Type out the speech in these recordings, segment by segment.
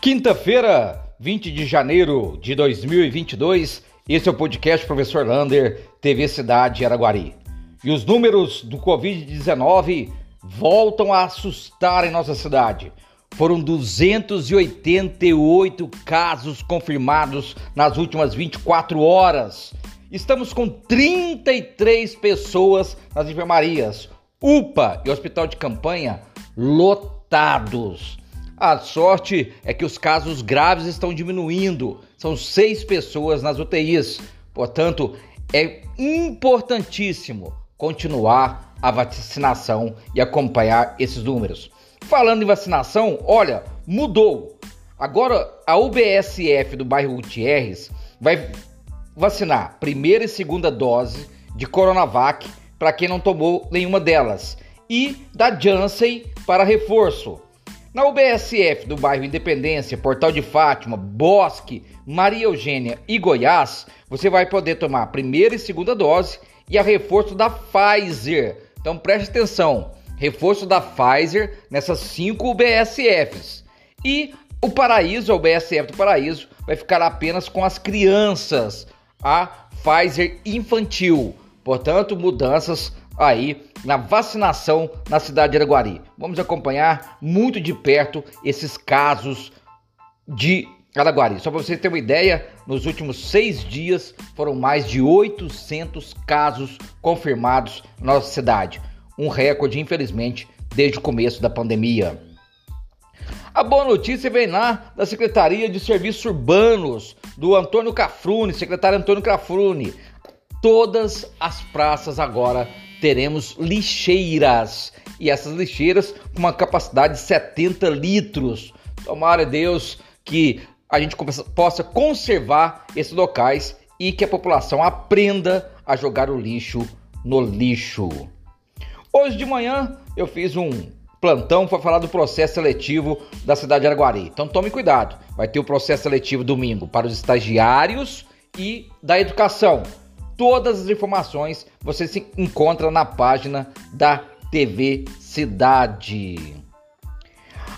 Quinta-feira, 20 de janeiro de 2022, esse é o podcast Professor Lander, TV Cidade Araguari. E os números do Covid-19 voltam a assustar em nossa cidade. Foram 288 casos confirmados nas últimas 24 horas. Estamos com 33 pessoas nas enfermarias, UPA e hospital de campanha lotados. A sorte é que os casos graves estão diminuindo. São seis pessoas nas UTIs. Portanto, é importantíssimo continuar a vacinação e acompanhar esses números. Falando em vacinação, olha, mudou. Agora a UBSF do bairro Gutierrez vai vacinar primeira e segunda dose de Coronavac para quem não tomou nenhuma delas e da Janssen para reforço. Na UBSF do bairro Independência, Portal de Fátima, Bosque, Maria Eugênia e Goiás, você vai poder tomar a primeira e segunda dose e a reforço da Pfizer. Então preste atenção, reforço da Pfizer nessas cinco UBSFs. E o Paraíso, a UBSF do Paraíso, vai ficar apenas com as crianças, a Pfizer infantil. Portanto, mudanças aí na vacinação na cidade de Araguari. Vamos acompanhar muito de perto esses casos de Araguari. Só para você ter uma ideia, nos últimos seis dias foram mais de 800 casos confirmados na nossa cidade. Um recorde, infelizmente, desde o começo da pandemia. A boa notícia vem lá da Secretaria de Serviços Urbanos, do Antônio Cafrune, secretário Antônio Cafrune. Todas as praças agora teremos lixeiras. E essas lixeiras com uma capacidade de 70 litros. Tomara Deus que a gente possa conservar esses locais e que a população aprenda a jogar o lixo no lixo. Hoje de manhã eu fiz um plantão para falar do processo seletivo da cidade de Araguari. Então tome cuidado, vai ter o processo seletivo domingo para os estagiários e da educação. Todas as informações você se encontra na página da TV Cidade.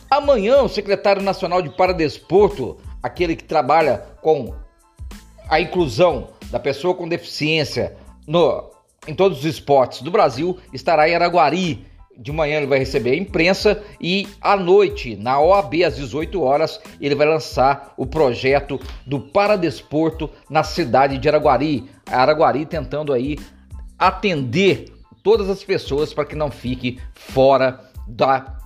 Amanhã, o secretário nacional de Paradesporto, aquele que trabalha com a inclusão da pessoa com deficiência no, em todos os esportes do Brasil, estará em Araguari de manhã ele vai receber a imprensa e à noite, na OAB, às 18 horas, ele vai lançar o projeto do Paradesporto na cidade de Araguari. Araguari tentando aí atender todas as pessoas para que não fique fora da,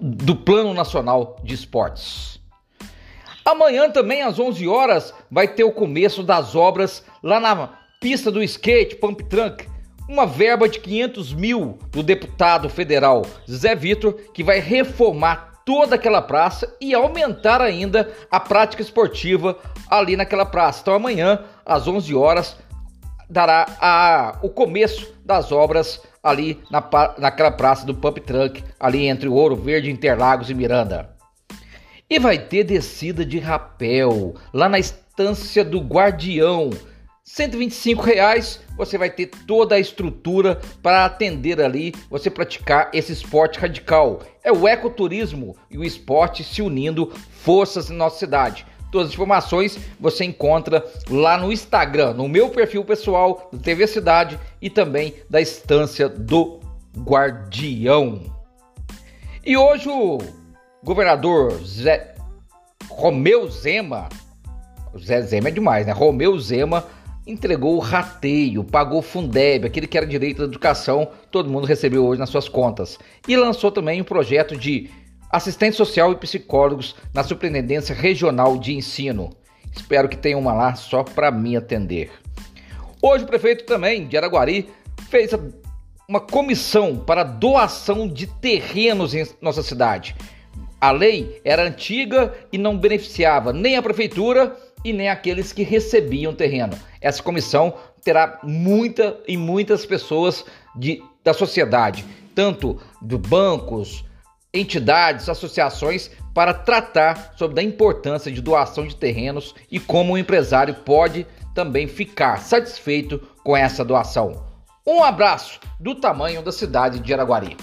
do Plano Nacional de Esportes. Amanhã também às 11 horas vai ter o começo das obras lá na pista do skate Pump Trunk uma verba de 500 mil do deputado federal Zé Vitor, que vai reformar toda aquela praça e aumentar ainda a prática esportiva ali naquela praça. Então amanhã, às 11 horas, dará a, o começo das obras ali na, naquela praça do Pump Truck, ali entre o Ouro Verde, Interlagos e Miranda. E vai ter descida de rapel lá na estância do Guardião, 125 reais você vai ter toda a estrutura para atender ali, você praticar esse esporte radical. É o ecoturismo e o esporte se unindo forças em nossa cidade. Todas as informações você encontra lá no Instagram, no meu perfil pessoal do TV Cidade e também da Estância do Guardião. E hoje o governador Zé Romeu Zema, Zé Zema é demais, né? Romeu Zema entregou o rateio, pagou o Fundeb, aquele que era direito da educação, todo mundo recebeu hoje nas suas contas. E lançou também um projeto de assistente social e psicólogos na Superintendência Regional de Ensino. Espero que tenha uma lá só para me atender. Hoje o prefeito também de Araguari fez uma comissão para doação de terrenos em nossa cidade. A lei era antiga e não beneficiava nem a prefeitura e nem aqueles que recebiam terreno. Essa comissão terá muita e muitas pessoas de, da sociedade, tanto de bancos, entidades, associações, para tratar sobre a importância de doação de terrenos e como o empresário pode também ficar satisfeito com essa doação. Um abraço do tamanho da cidade de Araguari.